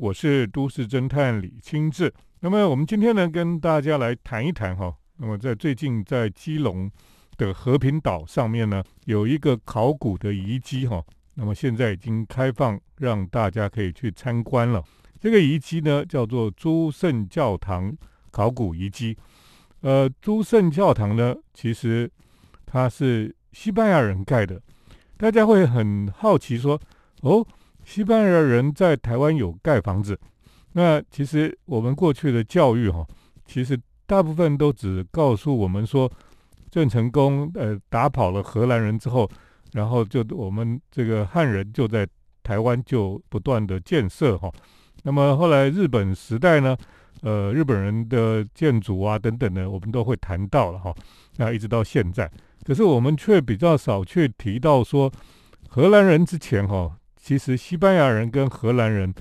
我是都市侦探李清志。那么我们今天呢，跟大家来谈一谈哈。那么在最近在基隆的和平岛上面呢，有一个考古的遗迹哈。那么现在已经开放，让大家可以去参观了。这个遗迹呢，叫做诸圣教堂考古遗迹。呃，诸圣教堂呢，其实它是西班牙人盖的。大家会很好奇说，哦。西班牙人在台湾有盖房子，那其实我们过去的教育哈，其实大部分都只告诉我们说，郑成功呃打跑了荷兰人之后，然后就我们这个汉人就在台湾就不断的建设哈。那么后来日本时代呢，呃日本人的建筑啊等等呢，我们都会谈到了哈。那一直到现在，可是我们却比较少去提到说，荷兰人之前哈。其实西班牙人跟荷兰人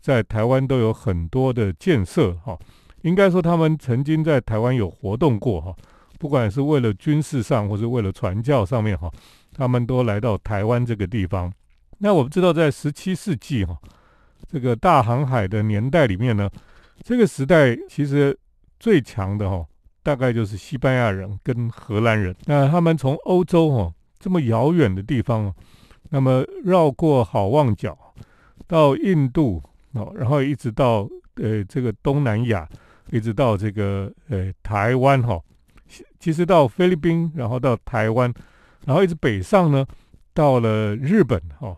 在台湾都有很多的建设，哈，应该说他们曾经在台湾有活动过，哈，不管是为了军事上或是为了传教上面，哈，他们都来到台湾这个地方。那我们知道，在十七世纪，哈，这个大航海的年代里面呢，这个时代其实最强的，哈，大概就是西班牙人跟荷兰人。那他们从欧洲，哈，这么遥远的地方。那么绕过好望角，到印度哦，然后一直到呃这个东南亚，一直到这个呃台湾哈，其实到菲律宾，然后到台湾，然后一直北上呢，到了日本哈，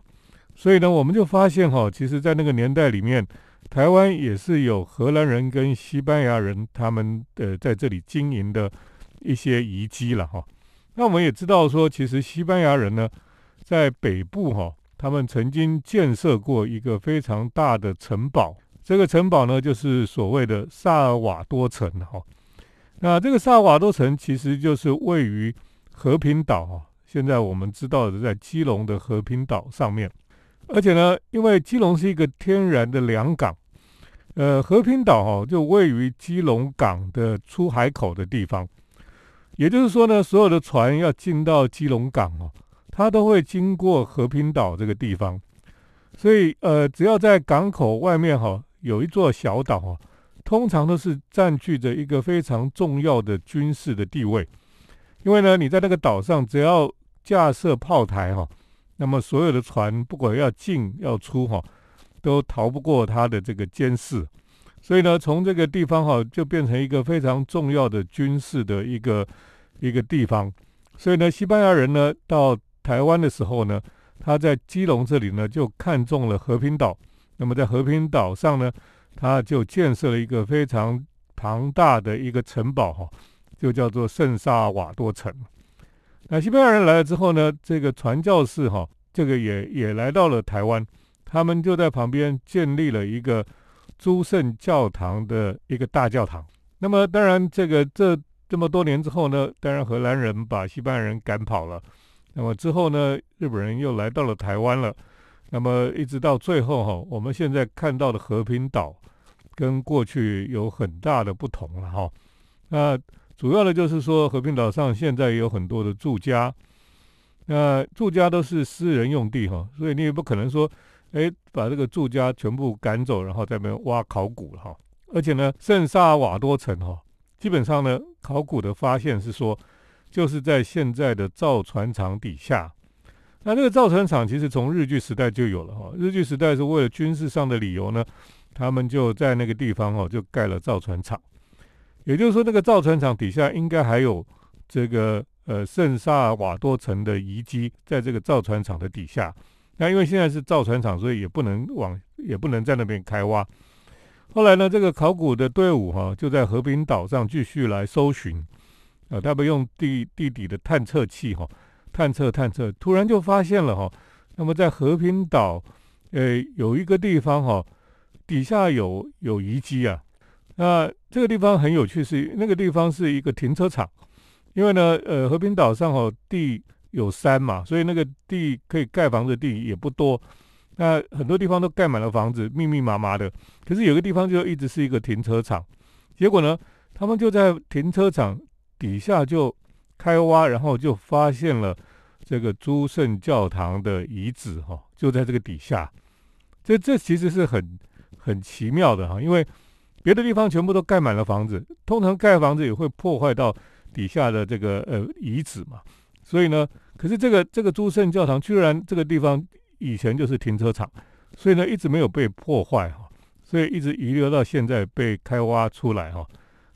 所以呢，我们就发现哈，其实在那个年代里面，台湾也是有荷兰人跟西班牙人他们呃在这里经营的一些遗迹了哈。那我们也知道说，其实西班牙人呢。在北部哈，他们曾经建设过一个非常大的城堡。这个城堡呢，就是所谓的萨尔瓦多城哈。那这个萨尔瓦多城其实就是位于和平岛哈。现在我们知道的，在基隆的和平岛上面。而且呢，因为基隆是一个天然的良港，呃，和平岛哈就位于基隆港的出海口的地方。也就是说呢，所有的船要进到基隆港哦。它都会经过和平岛这个地方，所以呃，只要在港口外面哈有一座小岛哈，通常都是占据着一个非常重要的军事的地位。因为呢，你在那个岛上只要架设炮台哈，那么所有的船不管要进要出哈，都逃不过它的这个监视。所以呢，从这个地方哈就变成一个非常重要的军事的一个一个地方。所以呢，西班牙人呢到台湾的时候呢，他在基隆这里呢就看中了和平岛。那么在和平岛上呢，他就建设了一个非常庞大的一个城堡哈，就叫做圣萨瓦多城。那西班牙人来了之后呢，这个传教士哈，这个也也来到了台湾，他们就在旁边建立了一个诸圣教堂的一个大教堂。那么当然，这个这这么多年之后呢，当然荷兰人把西班牙人赶跑了。那么之后呢，日本人又来到了台湾了。那么一直到最后哈，我们现在看到的和平岛跟过去有很大的不同了哈。那主要的就是说，和平岛上现在有很多的住家，那住家都是私人用地哈，所以你也不可能说，哎，把这个住家全部赶走，然后在那边挖考古了哈。而且呢，圣萨瓦多城哈，基本上呢，考古的发现是说。就是在现在的造船厂底下，那这个造船厂其实从日据时代就有了哈。日据时代是为了军事上的理由呢，他们就在那个地方哦就盖了造船厂。也就是说，那个造船厂底下应该还有这个呃圣萨瓦多城的遗迹，在这个造船厂的底下。那因为现在是造船厂，所以也不能往也不能在那边开挖。后来呢，这个考古的队伍哈就在和平岛上继续来搜寻。啊，他们用地地底的探测器哈，探测探测，突然就发现了哈。那么在和平岛，呃，有一个地方哈，底下有有遗迹啊。那这个地方很有趣，是那个地方是一个停车场。因为呢，呃，和平岛上哦地有山嘛，所以那个地可以盖房子的地也不多。那很多地方都盖满了房子，密密麻麻的。可是有个地方就一直是一个停车场。结果呢，他们就在停车场。底下就开挖，然后就发现了这个朱圣教堂的遗址，哈，就在这个底下。这这其实是很很奇妙的哈，因为别的地方全部都盖满了房子，通常盖房子也会破坏到底下的这个呃遗址嘛，所以呢，可是这个这个朱圣教堂居然这个地方以前就是停车场，所以呢一直没有被破坏哈，所以一直遗留到现在被开挖出来哈，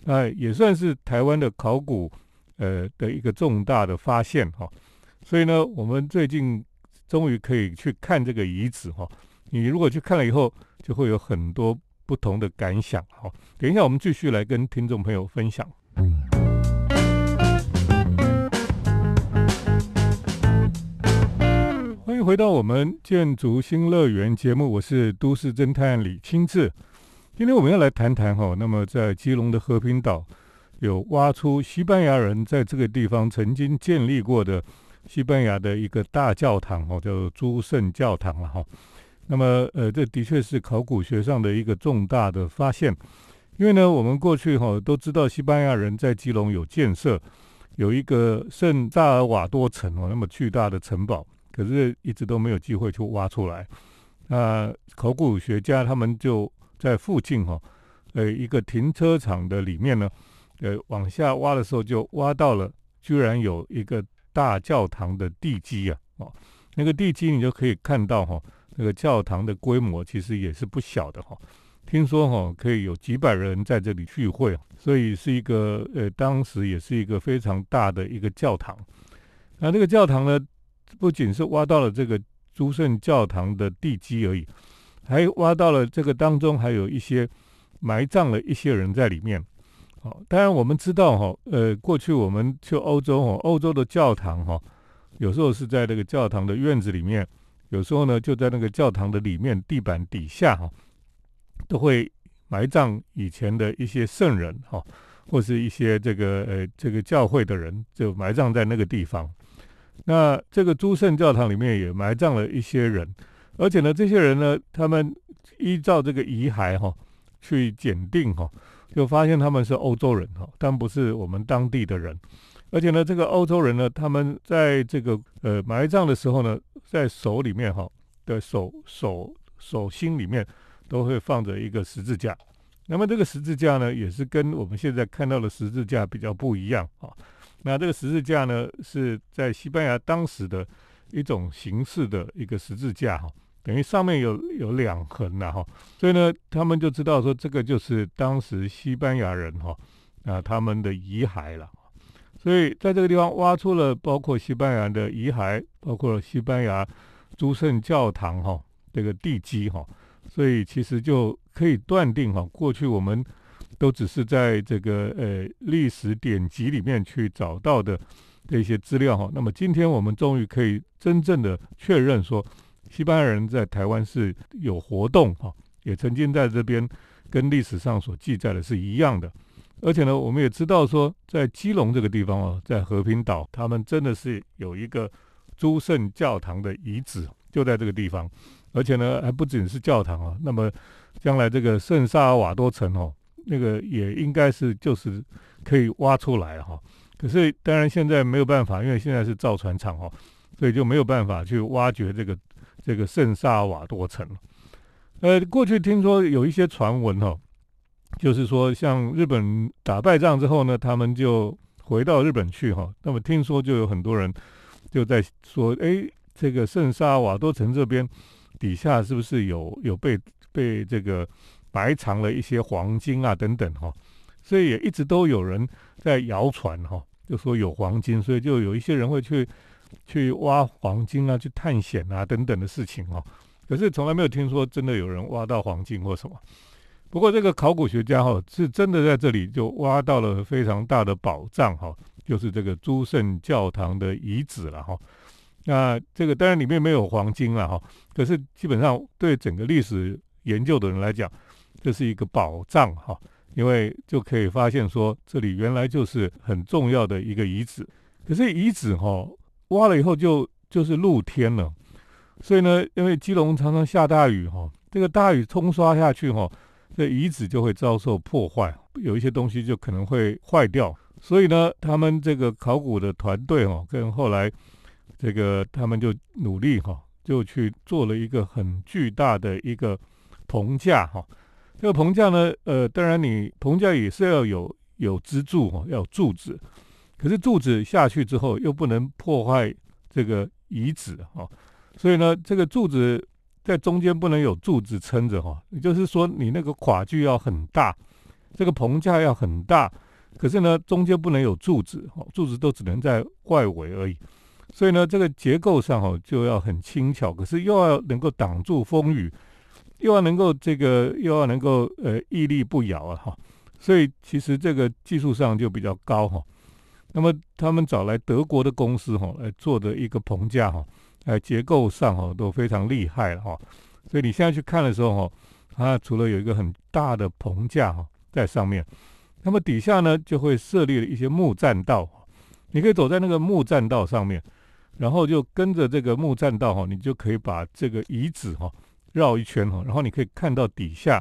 那也算是台湾的考古呃的一个重大的发现哈，所以呢，我们最近终于可以去看这个遗址哈，你如果去看了以后，就会有很多。不同的感想，哈，等一下我们继续来跟听众朋友分享。欢迎回到我们建筑新乐园节目，我是都市侦探李清志。今天我们要来谈谈哈，那么在基隆的和平岛有挖出西班牙人在这个地方曾经建立过的西班牙的一个大教堂，哦，叫诸圣教堂了哈。那么，呃，这的确是考古学上的一个重大的发现，因为呢，我们过去哈都知道西班牙人在基隆有建设有一个圣萨尔瓦多城哦，那么巨大的城堡，可是一直都没有机会去挖出来。那考古学家他们就在附近哈，呃，一个停车场的里面呢，呃，往下挖的时候就挖到了，居然有一个大教堂的地基啊，哦，那个地基你就可以看到哈。那个教堂的规模其实也是不小的哈，听说哈可以有几百人在这里聚会，所以是一个呃当时也是一个非常大的一个教堂。那这个教堂呢，不仅是挖到了这个诸圣教堂的地基而已，还挖到了这个当中还有一些埋葬了一些人在里面。好，当然我们知道哈，呃，过去我们去欧洲哈，欧洲的教堂哈，有时候是在那个教堂的院子里面。有时候呢，就在那个教堂的里面地板底下哈，都会埋葬以前的一些圣人哈，或是一些这个呃这个教会的人，就埋葬在那个地方。那这个诸圣教堂里面也埋葬了一些人，而且呢，这些人呢，他们依照这个遗骸哈去检定哈，就发现他们是欧洲人哈，但不是我们当地的人。而且呢，这个欧洲人呢，他们在这个呃埋葬的时候呢，在手里面哈的手手手心里面都会放着一个十字架。那么这个十字架呢，也是跟我们现在看到的十字架比较不一样啊。那这个十字架呢，是在西班牙当时的一种形式的一个十字架哈，等于上面有有两横呐哈。所以呢，他们就知道说这个就是当时西班牙人哈啊他们的遗骸了。所以在这个地方挖出了包括西班牙的遗骸，包括西班牙诸圣教堂哈这个地基哈，所以其实就可以断定哈，过去我们都只是在这个呃历史典籍里面去找到的这些资料哈。那么今天我们终于可以真正的确认说，西班牙人在台湾是有活动哈，也曾经在这边跟历史上所记载的是一样的。而且呢，我们也知道说，在基隆这个地方哦，在和平岛，他们真的是有一个诸圣教堂的遗址，就在这个地方。而且呢，还不仅是教堂啊，那么将来这个圣萨尔瓦多城哦，那个也应该是就是可以挖出来哈。可是当然现在没有办法，因为现在是造船厂哦，所以就没有办法去挖掘这个这个圣萨瓦多城。呃，过去听说有一些传闻哈。就是说，像日本打败仗之后呢，他们就回到日本去哈。那么听说就有很多人就在说，哎，这个圣沙瓦多城这边底下是不是有有被被这个埋藏了一些黄金啊等等哈。所以也一直都有人在谣传哈，就说有黄金，所以就有一些人会去去挖黄金啊，去探险啊等等的事情哈。可是从来没有听说真的有人挖到黄金或什么。不过，这个考古学家哈是真的在这里就挖到了非常大的宝藏哈，就是这个诸圣教堂的遗址了哈。那这个当然里面没有黄金了哈，可是基本上对整个历史研究的人来讲，这是一个宝藏哈，因为就可以发现说这里原来就是很重要的一个遗址。可是遗址哈挖了以后就就是露天了，所以呢，因为基隆常常下大雨哈，这个大雨冲刷下去哈。这遗址就会遭受破坏，有一些东西就可能会坏掉。所以呢，他们这个考古的团队哦，跟后来这个他们就努力哈，就去做了一个很巨大的一个棚架哈，这个棚架呢，呃，当然你棚架也是要有有支柱哈，要柱子，可是柱子下去之后又不能破坏这个遗址哈，所以呢，这个柱子在中间不能有柱子撑着哈，也就是说你那个跨距要很大，这个棚架要很大，可是呢中间不能有柱子哈，柱子都只能在外围而已，所以呢这个结构上哈就要很轻巧，可是又要能够挡住风雨。又要能够这个，又要能够呃屹立不摇啊哈，所以其实这个技术上就比较高哈。那么他们找来德国的公司哈来做的一个棚架哈，哎结构上哈都非常厉害了哈。所以你现在去看的时候哈，它除了有一个很大的棚架哈在上面，那么底下呢就会设立了一些木栈道，你可以走在那个木栈道上面，然后就跟着这个木栈道哈，你就可以把这个遗址哈。绕一圈哈，然后你可以看到底下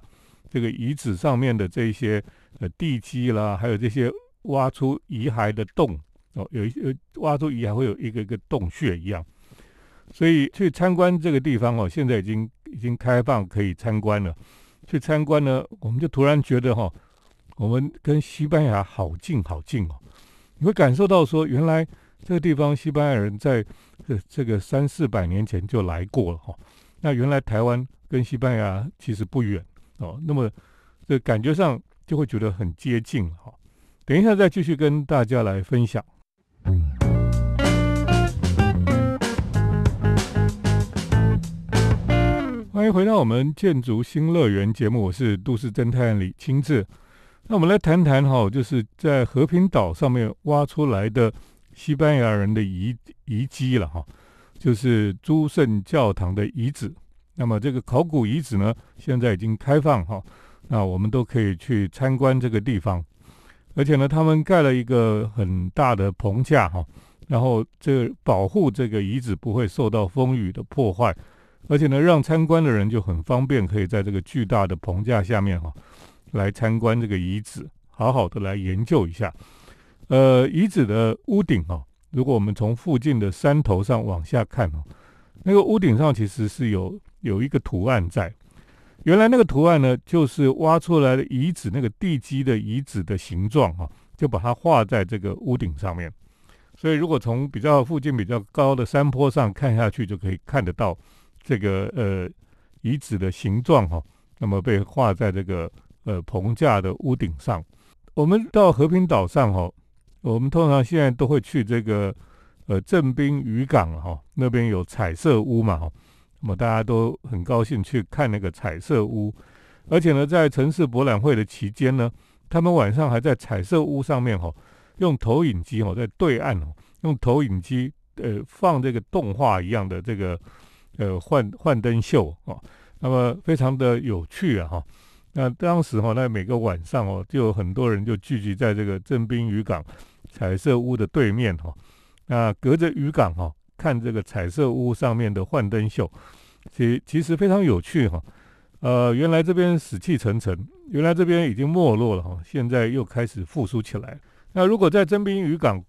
这个遗址上面的这一些呃地基啦，还有这些挖出遗骸的洞哦，有一些挖出遗骸会有一个一个洞穴一样，所以去参观这个地方哦，现在已经已经开放可以参观了。去参观呢，我们就突然觉得哈，我们跟西班牙好近好近哦，你会感受到说，原来这个地方西班牙人在这这个三四百年前就来过了哈。那原来台湾跟西班牙其实不远哦，那么这感觉上就会觉得很接近哈。等一下再继续跟大家来分享。欢迎回到我们建筑新乐园节目，我是都市侦探李清志。那我们来谈谈哈，就是在和平岛上面挖出来的西班牙人的遗遗迹了哈。就是诸圣教堂的遗址，那么这个考古遗址呢，现在已经开放哈，那我们都可以去参观这个地方，而且呢，他们盖了一个很大的棚架哈，然后这保护这个遗址不会受到风雨的破坏，而且呢，让参观的人就很方便，可以在这个巨大的棚架下面哈，来参观这个遗址，好好的来研究一下，呃，遗址的屋顶哈。如果我们从附近的山头上往下看哦，那个屋顶上其实是有有一个图案在。原来那个图案呢，就是挖出来的遗址那个地基的遗址的形状哈，就把它画在这个屋顶上面。所以如果从比较附近比较高的山坡上看下去，就可以看得到这个呃遗址的形状哈。那么被画在这个呃棚架的屋顶上。我们到和平岛上哈。我们通常现在都会去这个呃正滨渔港哈，那边有彩色屋嘛哈，那么大家都很高兴去看那个彩色屋，而且呢，在城市博览会的期间呢，他们晚上还在彩色屋上面哈，用投影机哈，在对岸哦，用投影机呃放这个动画一样的这个呃幻幻灯秀哦，那么非常的有趣啊哈。那当时哈，那每个晚上哦，就有很多人就聚集在这个正滨渔港。彩色屋的对面哈，那隔着渔港哈，看这个彩色屋上面的幻灯秀，其其实非常有趣哈。呃，原来这边死气沉沉，原来这边已经没落了哈，现在又开始复苏起来。那如果在真滨渔港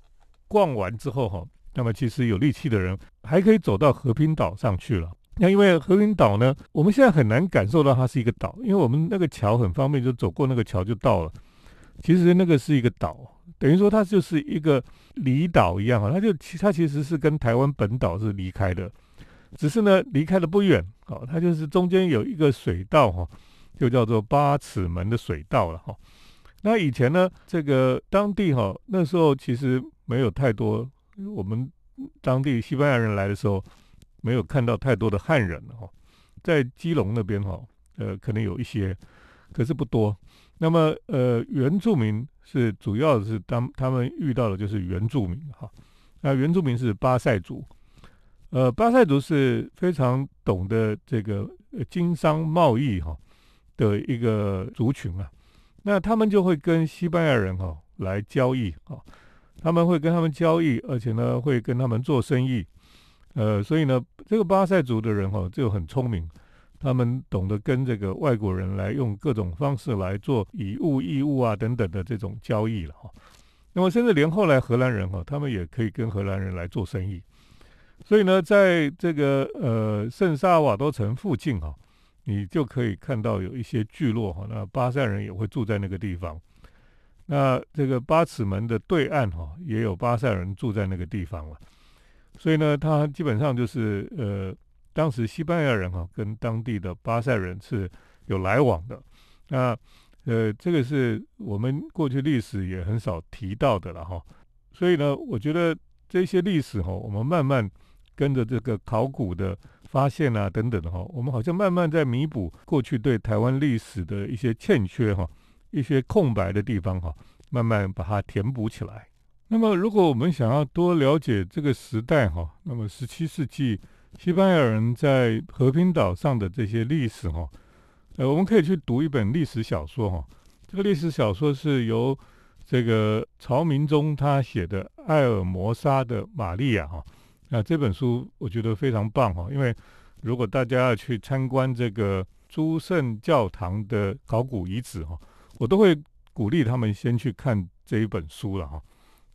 逛完之后哈，那么其实有力气的人还可以走到和平岛上去了。那因为和平岛呢，我们现在很难感受到它是一个岛，因为我们那个桥很方便，就走过那个桥就到了。其实那个是一个岛。等于说它就是一个离岛一样哈，它就其它其实是跟台湾本岛是离开的，只是呢离开的不远哦，它就是中间有一个水道哈，就叫做八尺门的水道了哈。那以前呢，这个当地哈那时候其实没有太多，我们当地西班牙人来的时候没有看到太多的汉人哈，在基隆那边哈，呃可能有一些，可是不多。那么呃原住民。是主要是当他们遇到的就是原住民哈，那原住民是巴塞族，呃，巴塞族是非常懂得这个经商贸易哈的一个族群啊，那他们就会跟西班牙人哈来交易啊，他们会跟他们交易，而且呢会跟他们做生意，呃，所以呢这个巴塞族的人哈就很聪明。他们懂得跟这个外国人来用各种方式来做以物易物啊等等的这种交易了哈。那么甚至连后来荷兰人哈，他们也可以跟荷兰人来做生意。所以呢，在这个呃圣萨瓦多城附近哈，你就可以看到有一些聚落哈，那巴塞人也会住在那个地方。那这个八尺门的对岸哈，也有巴塞人住在那个地方了。所以呢，他基本上就是呃，当时西班牙人哈跟当地的巴塞人是有来往的。那呃，这个是我们过去历史也很少提到的了哈。所以呢，我觉得这些历史哈，我们慢慢跟着这个考古的发现啊等等的哈，我们好像慢慢在弥补过去对台湾历史的一些欠缺哈，一些空白的地方哈，慢慢把它填补起来。那么，如果我们想要多了解这个时代哈，那么十七世纪西班牙人在和平岛上的这些历史哈，呃，我们可以去读一本历史小说哈。这个历史小说是由这个曹明忠他写的《艾尔摩沙的玛利亚》哈，那这本书我觉得非常棒哈，因为如果大家要去参观这个诸圣教堂的考古遗址哈，我都会鼓励他们先去看这一本书了哈。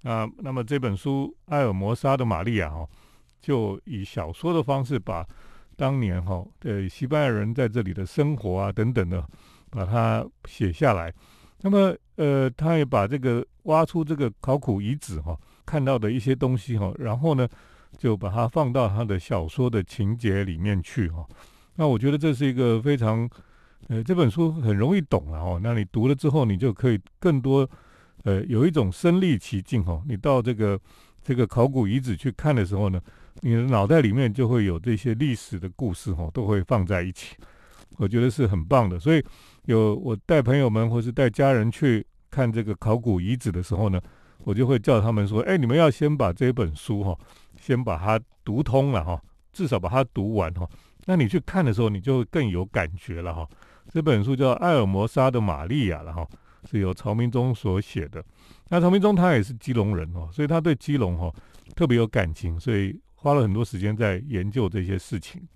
啊，那么这本书《艾尔摩沙的玛利亚》哈，就以小说的方式把当年哈的西班牙人在这里的生活啊等等的，把它写下来。那么，呃，他也把这个挖出这个考古遗址哈，看到的一些东西哈，然后呢，就把它放到他的小说的情节里面去哈。那我觉得这是一个非常，呃，这本书很容易懂了哦。那你读了之后，你就可以更多，呃，有一种身历其境哈。你到这个这个考古遗址去看的时候呢，你的脑袋里面就会有这些历史的故事哈，都会放在一起。我觉得是很棒的，所以。有我带朋友们或是带家人去看这个考古遗址的时候呢，我就会叫他们说：“哎，你们要先把这本书哈，先把它读通了哈，至少把它读完哈。那你去看的时候，你就更有感觉了哈。这本书叫《艾尔摩沙的玛利亚》了哈，是由曹明忠所写的。那唐明忠他也是基隆人哦，所以他对基隆哈特别有感情，所以花了很多时间在研究这些事情。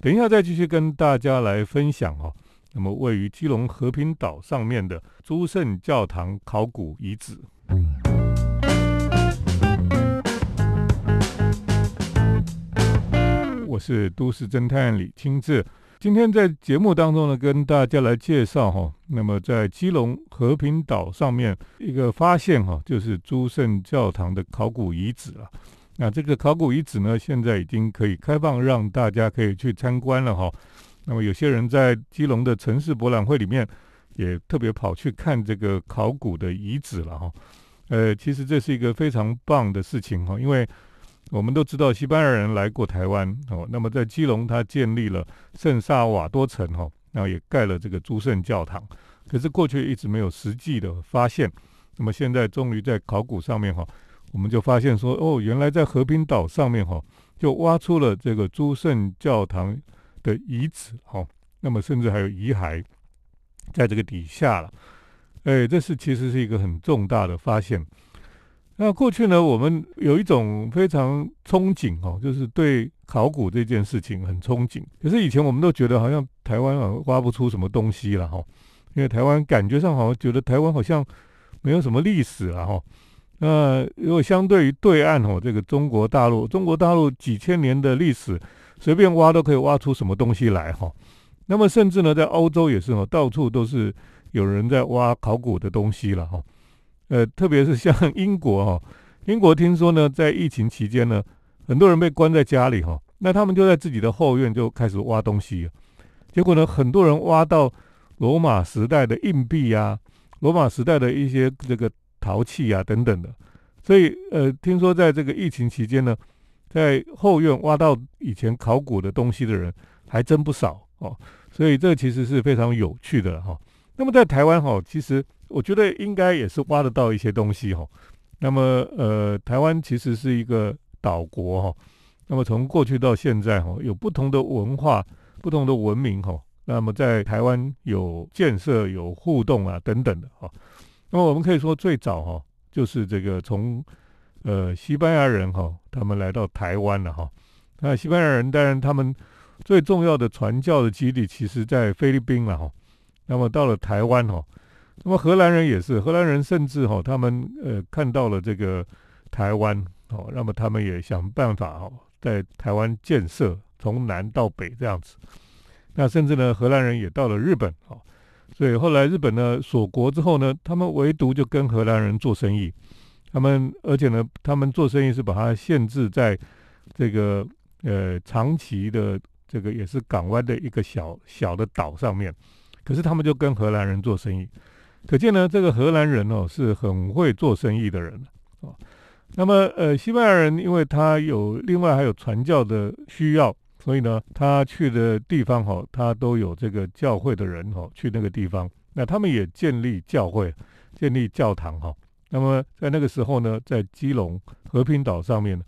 等一下再继续跟大家来分享哦。那么，位于基隆和平岛上面的诸圣教堂考古遗址。我是都市侦探李清志，今天在节目当中呢，跟大家来介绍哈。那么，在基隆和平岛上面一个发现哈，就是诸圣教堂的考古遗址了。那这个考古遗址呢，现在已经可以开放，让大家可以去参观了哈。那么有些人在基隆的城市博览会里面，也特别跑去看这个考古的遗址了哈。呃，其实这是一个非常棒的事情哈，因为我们都知道西班牙人来过台湾哦。那么在基隆，他建立了圣萨瓦多城哈，然后也盖了这个诸圣教堂。可是过去一直没有实际的发现，那么现在终于在考古上面哈，我们就发现说哦，原来在和平岛上面哈，就挖出了这个诸圣教堂。的遗址，哈，那么甚至还有遗骸在这个底下了，哎，这是其实是一个很重大的发现。那过去呢，我们有一种非常憧憬，哦，就是对考古这件事情很憧憬。可是以前我们都觉得好像台湾啊挖不出什么东西了，哈，因为台湾感觉上好像觉得台湾好像没有什么历史了，哈。那如果相对于对岸，哦，这个中国大陆，中国大陆几千年的历史。随便挖都可以挖出什么东西来哈，那么甚至呢，在欧洲也是哦，到处都是有人在挖考古的东西了哈。呃，特别是像 英国哈，英国听说呢，在疫情期间呢，很多人被关在家里哈，那他们就在自己的后院就开始挖东西，结果呢，很多人挖到罗马时代的硬币呀，罗马时代的一些这个陶器啊等等的，所以呃，听说在这个疫情期间呢。在后院挖到以前考古的东西的人还真不少哦，所以这其实是非常有趣的哈。那么在台湾哈，其实我觉得应该也是挖得到一些东西哈。那么呃，台湾其实是一个岛国哈，那么从过去到现在哈，有不同的文化、不同的文明哈。那么在台湾有建设、有互动啊等等的哈。那么我们可以说最早哈，就是这个从。呃，西班牙人哈，他们来到台湾了哈。那西班牙人当然他们最重要的传教的基地，其实在菲律宾了哈。那么到了台湾哈，那么荷兰人也是，荷兰人甚至哈，他们呃看到了这个台湾哦，那么他们也想办法哈，在台湾建设，从南到北这样子。那甚至呢，荷兰人也到了日本哦，所以后来日本呢锁国之后呢，他们唯独就跟荷兰人做生意。他们而且呢，他们做生意是把它限制在这个呃长崎的这个也是港湾的一个小小的岛上面。可是他们就跟荷兰人做生意，可见呢，这个荷兰人哦是很会做生意的人哦。那么呃，西班牙人因为他有另外还有传教的需要。所以呢，他去的地方哈，他都有这个教会的人哈，去那个地方，那他们也建立教会，建立教堂哈。那么在那个时候呢，在基隆和平岛上面，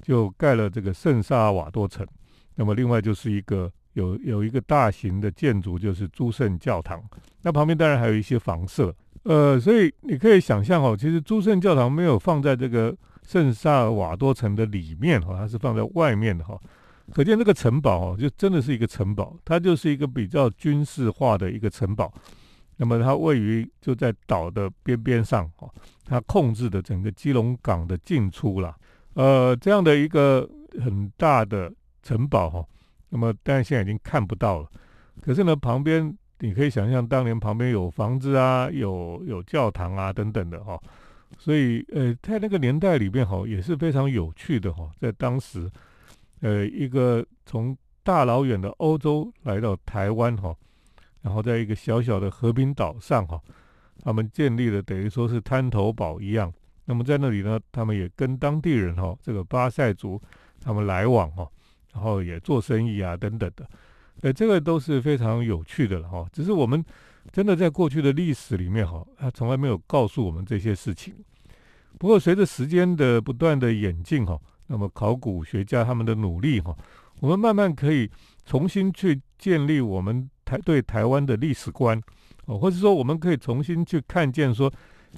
就盖了这个圣萨瓦多城。那么另外就是一个有有一个大型的建筑，就是诸圣教堂。那旁边当然还有一些房舍，呃，所以你可以想象哦，其实诸圣教堂没有放在这个圣萨尔瓦多城的里面哈，它是放在外面的哈。可见这个城堡哦，就真的是一个城堡，它就是一个比较军事化的一个城堡。那么它位于就在岛的边边上哦，它控制的整个基隆港的进出啦。呃，这样的一个很大的城堡哈，那么但现在已经看不到了。可是呢，旁边你可以想象，当年旁边有房子啊，有有教堂啊等等的哈。所以呃，在那个年代里面哈，也是非常有趣的哈，在当时。呃，一个从大老远的欧洲来到台湾哈，然后在一个小小的和平岛上哈，他们建立了等于说是滩头堡一样。那么在那里呢，他们也跟当地人哈，这个巴塞族他们来往哈，然后也做生意啊等等的。呃，这个都是非常有趣的了哈。只是我们真的在过去的历史里面哈，他从来没有告诉我们这些事情。不过随着时间的不断的演进哈。那么考古学家他们的努力哈，我们慢慢可以重新去建立我们台对台湾的历史观哦，或者说我们可以重新去看见说，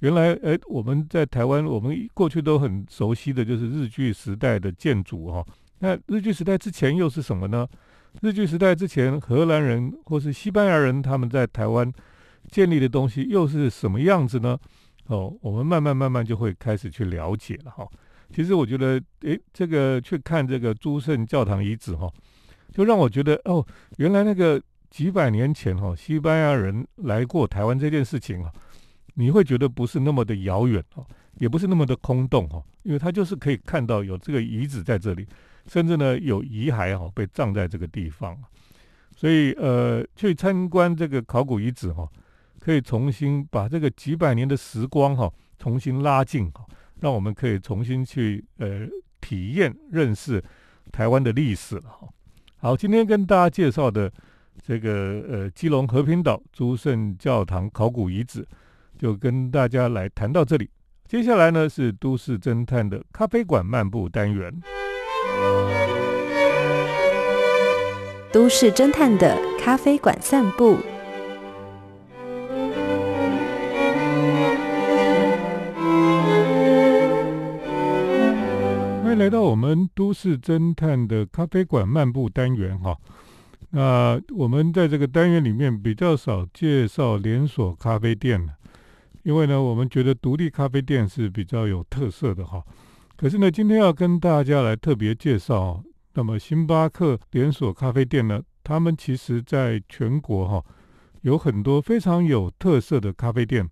原来哎我们在台湾我们过去都很熟悉的就是日据时代的建筑哈，那日据时代之前又是什么呢？日据时代之前荷兰人或是西班牙人他们在台湾建立的东西又是什么样子呢？哦，我们慢慢慢慢就会开始去了解了哈。其实我觉得，诶，这个去看这个诸圣教堂遗址哈，就让我觉得哦，原来那个几百年前哈，西班牙人来过台湾这件事情啊，你会觉得不是那么的遥远哈，也不是那么的空洞哈，因为他就是可以看到有这个遗址在这里，甚至呢有遗骸哈被葬在这个地方，所以呃，去参观这个考古遗址哈，可以重新把这个几百年的时光哈重新拉近哈。让我们可以重新去呃体验认识台湾的历史了哈。好，今天跟大家介绍的这个呃基隆和平岛诸圣教堂考古遗址，就跟大家来谈到这里。接下来呢是都市侦探的咖啡馆漫步单元。都市侦探的咖啡馆散步。欢迎来到我们都市侦探的咖啡馆漫步单元哈，那我们在这个单元里面比较少介绍连锁咖啡店因为呢，我们觉得独立咖啡店是比较有特色的哈。可是呢，今天要跟大家来特别介绍，那么星巴克连锁咖啡店呢，他们其实在全国哈有很多非常有特色的咖啡店。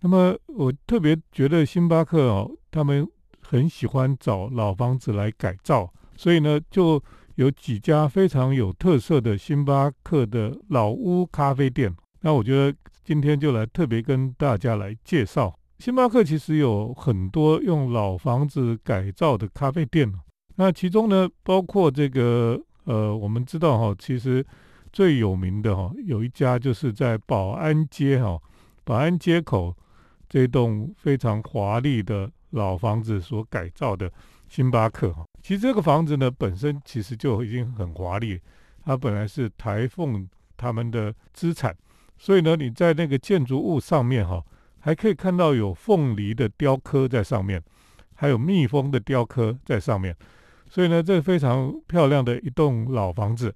那么我特别觉得星巴克哦，他们。很喜欢找老房子来改造，所以呢，就有几家非常有特色的星巴克的老屋咖啡店。那我觉得今天就来特别跟大家来介绍，星巴克其实有很多用老房子改造的咖啡店。那其中呢，包括这个呃，我们知道哈，其实最有名的哈，有一家就是在保安街哈，保安街口这栋非常华丽的。老房子所改造的星巴克哈，其实这个房子呢本身其实就已经很华丽，它本来是台凤他们的资产，所以呢你在那个建筑物上面哈，还可以看到有凤梨的雕刻在上面，还有蜜蜂的雕刻在上面，所以呢这非常漂亮的一栋老房子。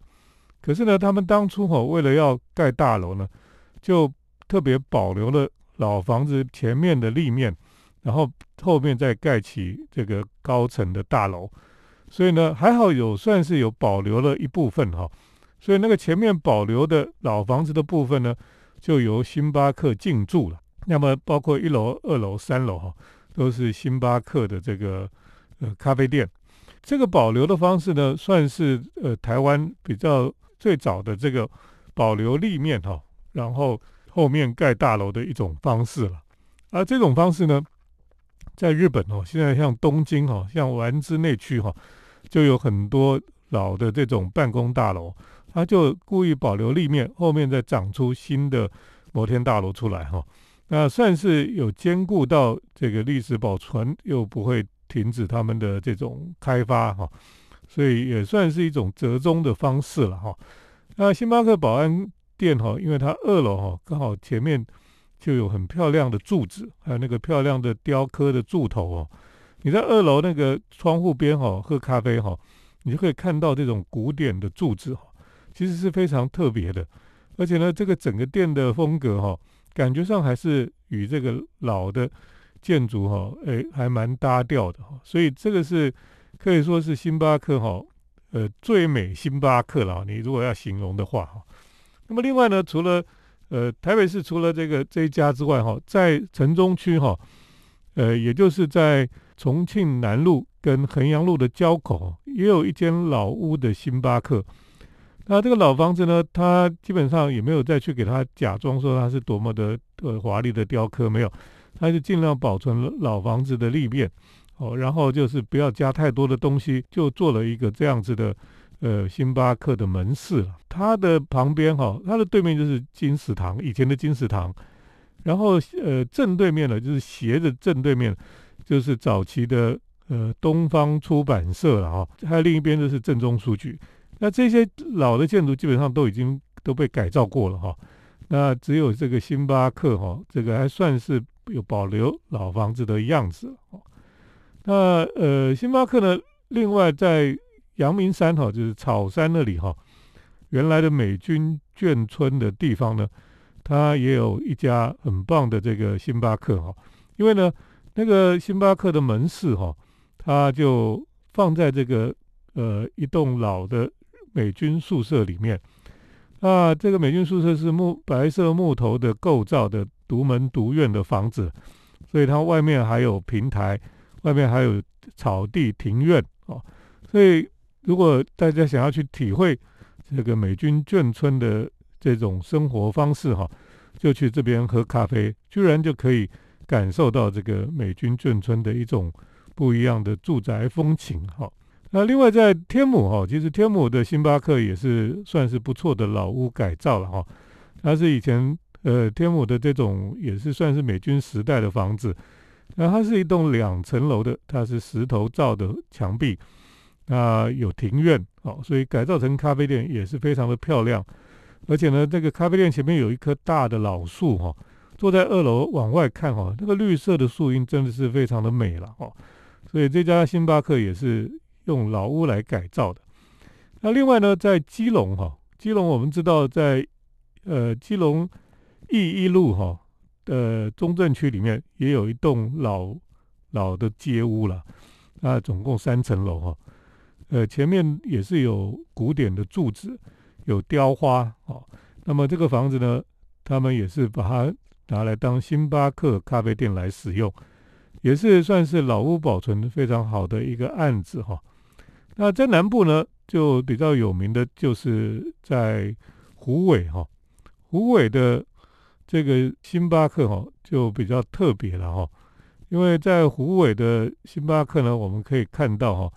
可是呢他们当初哈为了要盖大楼呢，就特别保留了老房子前面的立面。然后后面再盖起这个高层的大楼，所以呢还好有算是有保留了一部分哈，所以那个前面保留的老房子的部分呢，就由星巴克进驻了。那么包括一楼、二楼、三楼哈，都是星巴克的这个呃咖啡店。这个保留的方式呢，算是呃台湾比较最早的这个保留立面哈，然后后面盖大楼的一种方式了。而这种方式呢，在日本哦，现在像东京哈，像丸之内区哈，就有很多老的这种办公大楼，它就故意保留立面，后面再长出新的摩天大楼出来哈。那算是有兼顾到这个历史保存，又不会停止他们的这种开发哈，所以也算是一种折中的方式了哈。那星巴克保安店哈，因为它二楼哈刚好前面。就有很漂亮的柱子，还有那个漂亮的雕刻的柱头哦。你在二楼那个窗户边哈喝咖啡哈，你就可以看到这种古典的柱子哈，其实是非常特别的。而且呢，这个整个店的风格哈，感觉上还是与这个老的建筑哈，哎，还蛮搭调的哈。所以这个是可以说是星巴克哈，呃，最美星巴克了。你如果要形容的话哈，那么另外呢，除了呃，台北市除了这个这一家之外，哈，在城中区哈，呃，也就是在重庆南路跟衡阳路的交口，也有一间老屋的星巴克。那这个老房子呢，它基本上也没有再去给它假装说它是多么的呃华丽的雕刻，没有，它就尽量保存老房子的立面，哦，然后就是不要加太多的东西，就做了一个这样子的。呃，星巴克的门市了，它的旁边哈，它的对面就是金石堂，以前的金石堂，然后呃正对面呢，就是斜着正对面，就是早期的呃东方出版社了哈，还有另一边就是正中书局。那这些老的建筑基本上都已经都被改造过了哈，那只有这个星巴克哈，这个还算是有保留老房子的样子哦。那呃，星巴克呢，另外在阳明山哈，就是草山那里哈，原来的美军眷村的地方呢，它也有一家很棒的这个星巴克哈。因为呢，那个星巴克的门市哈，它就放在这个呃一栋老的美军宿舍里面。那这个美军宿舍是木白色木头的构造的独门独院的房子，所以它外面还有平台，外面还有草地庭院哦，所以。如果大家想要去体会这个美军眷村的这种生活方式哈，就去这边喝咖啡，居然就可以感受到这个美军眷村的一种不一样的住宅风情哈。那另外在天母哈，其实天母的星巴克也是算是不错的老屋改造了哈。它是以前呃天母的这种也是算是美军时代的房子，那它是一栋两层楼的，它是石头造的墙壁。那有庭院，哦，所以改造成咖啡店也是非常的漂亮。而且呢，这个咖啡店前面有一棵大的老树，哈，坐在二楼往外看，哈，那个绿色的树荫真的是非常的美了，哦。所以这家星巴克也是用老屋来改造的。那另外呢，在基隆，哈，基隆我们知道在呃基隆义一路，哈，呃中正区里面也有一栋老老的街屋了，那总共三层楼，哈。呃，前面也是有古典的柱子，有雕花哦。那么这个房子呢，他们也是把它拿来当星巴克咖啡店来使用，也是算是老屋保存非常好的一个案子哈。那在南部呢，就比较有名的就是在虎尾哈，虎尾的这个星巴克哈就比较特别了哈，因为在虎尾的星巴克呢，我们可以看到哈。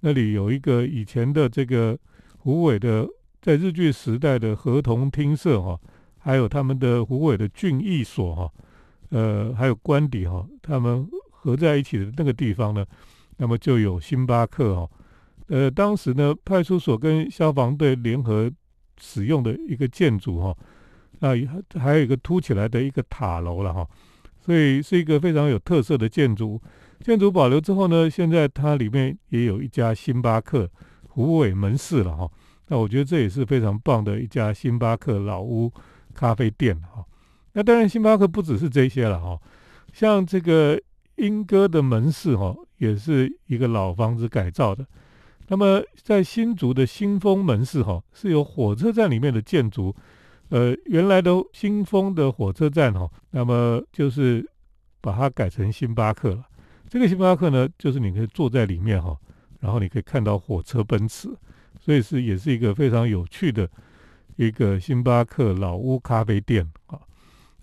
那里有一个以前的这个虎尾的，在日据时代的合同厅舍哈，还有他们的虎尾的郡役所哈，呃，还有官邸哈，他们合在一起的那个地方呢，那么就有星巴克哈，呃，当时呢派出所跟消防队联合使用的一个建筑哈，啊，还有一个凸起来的一个塔楼了哈，所以是一个非常有特色的建筑。建筑保留之后呢，现在它里面也有一家星巴克虎尾门市了哈。那我觉得这也是非常棒的一家星巴克老屋咖啡店哈。那当然，星巴克不只是这些了哈，像这个英歌的门市哈，也是一个老房子改造的。那么在新竹的新丰门市哈，是由火车站里面的建筑，呃，原来的新丰的火车站哈，那么就是把它改成星巴克了。这个星巴克呢，就是你可以坐在里面哈，然后你可以看到火车奔驰，所以是也是一个非常有趣的一个星巴克老屋咖啡店啊。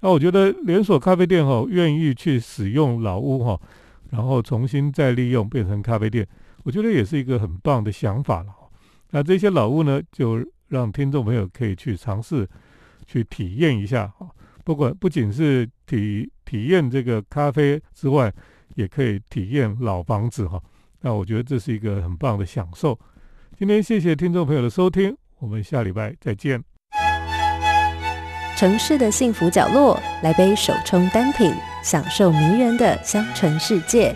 那我觉得连锁咖啡店哈，愿意去使用老屋哈，然后重新再利用变成咖啡店，我觉得也是一个很棒的想法了。那这些老屋呢，就让听众朋友可以去尝试去体验一下哈，不管不仅是体体验这个咖啡之外，也可以体验老房子哈。那我觉得这是一个很棒的享受。今天谢谢听众朋友的收听，我们下礼拜再见。城市的幸福角落，来杯手冲单品，享受迷人的香醇世界。